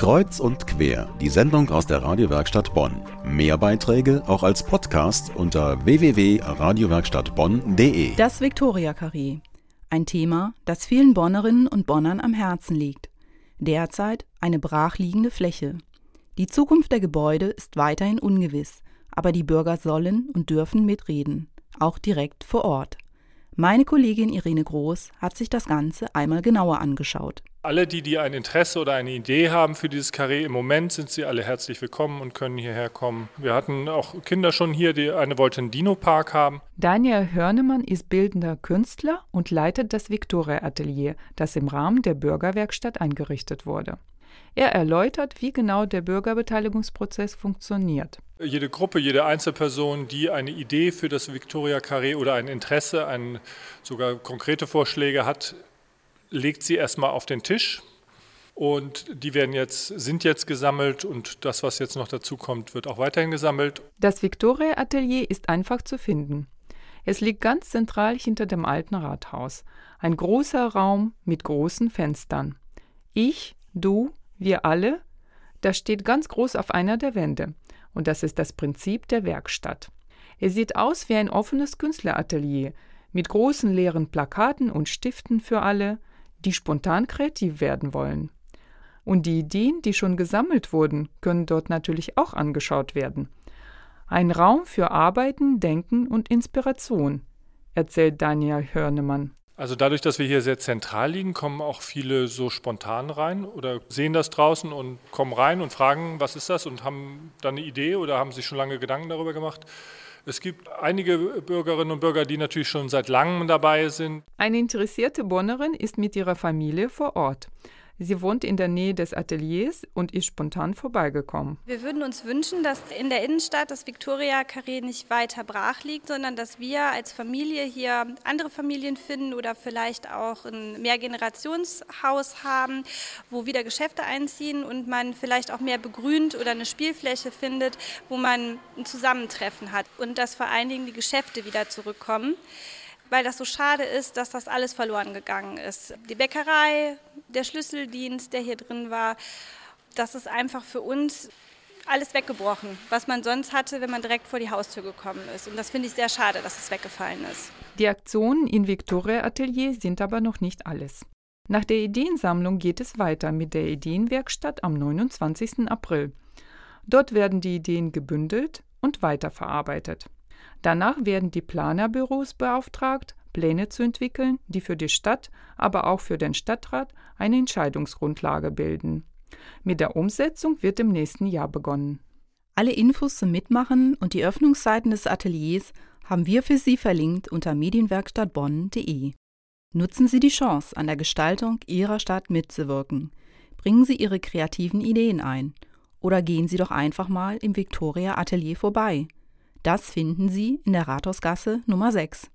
Kreuz und quer, die Sendung aus der Radiowerkstatt Bonn. Mehr Beiträge auch als Podcast unter www.radiowerkstattbonn.de. Das Viktoria Karree. Ein Thema, das vielen Bonnerinnen und Bonnern am Herzen liegt. Derzeit eine brachliegende Fläche. Die Zukunft der Gebäude ist weiterhin ungewiss, aber die Bürger sollen und dürfen mitreden, auch direkt vor Ort. Meine Kollegin Irene Groß hat sich das Ganze einmal genauer angeschaut. Alle, die, die ein Interesse oder eine Idee haben für dieses Karree, im Moment sind sie alle herzlich willkommen und können hierher kommen. Wir hatten auch Kinder schon hier, die eine wollten einen Dino-Park haben. Daniel Hörnemann ist bildender Künstler und leitet das Victoria-Atelier, das im Rahmen der Bürgerwerkstatt eingerichtet wurde. Er erläutert, wie genau der Bürgerbeteiligungsprozess funktioniert. Jede Gruppe, jede Einzelperson, die eine Idee für das Victoria Carré oder ein Interesse, ein, sogar konkrete Vorschläge hat, legt sie erstmal auf den Tisch. Und die werden jetzt, sind jetzt gesammelt und das, was jetzt noch dazu kommt, wird auch weiterhin gesammelt. Das Victoria Atelier ist einfach zu finden. Es liegt ganz zentral hinter dem alten Rathaus. Ein großer Raum mit großen Fenstern. Ich, du, wir alle, das steht ganz groß auf einer der Wände. Und das ist das Prinzip der Werkstatt. Es sieht aus wie ein offenes Künstleratelier mit großen leeren Plakaten und Stiften für alle, die spontan kreativ werden wollen. Und die Ideen, die schon gesammelt wurden, können dort natürlich auch angeschaut werden. Ein Raum für Arbeiten, Denken und Inspiration, erzählt Daniel Hörnemann. Also dadurch, dass wir hier sehr zentral liegen, kommen auch viele so spontan rein oder sehen das draußen und kommen rein und fragen, was ist das und haben dann eine Idee oder haben sich schon lange Gedanken darüber gemacht. Es gibt einige Bürgerinnen und Bürger, die natürlich schon seit langem dabei sind. Eine interessierte Bonnerin ist mit ihrer Familie vor Ort. Sie wohnt in der Nähe des Ateliers und ist spontan vorbeigekommen. Wir würden uns wünschen, dass in der Innenstadt das Victoria Carré nicht weiter brach liegt, sondern dass wir als Familie hier andere Familien finden oder vielleicht auch ein Mehrgenerationshaus haben, wo wieder Geschäfte einziehen und man vielleicht auch mehr begrünt oder eine Spielfläche findet, wo man ein Zusammentreffen hat und dass vor allen Dingen die Geschäfte wieder zurückkommen weil das so schade ist, dass das alles verloren gegangen ist. Die Bäckerei, der Schlüsseldienst, der hier drin war, das ist einfach für uns alles weggebrochen, was man sonst hatte, wenn man direkt vor die Haustür gekommen ist. Und das finde ich sehr schade, dass es weggefallen ist. Die Aktionen in Victoria Atelier sind aber noch nicht alles. Nach der Ideensammlung geht es weiter mit der Ideenwerkstatt am 29. April. Dort werden die Ideen gebündelt und weiterverarbeitet. Danach werden die Planerbüros beauftragt, Pläne zu entwickeln, die für die Stadt, aber auch für den Stadtrat eine Entscheidungsgrundlage bilden. Mit der Umsetzung wird im nächsten Jahr begonnen. Alle Infos zum Mitmachen und die Öffnungszeiten des Ateliers haben wir für Sie verlinkt unter medienwerkstattbonn.de. Nutzen Sie die Chance, an der Gestaltung Ihrer Stadt mitzuwirken. Bringen Sie Ihre kreativen Ideen ein. Oder gehen Sie doch einfach mal im Victoria Atelier vorbei. Das finden Sie in der Rathausgasse Nummer 6.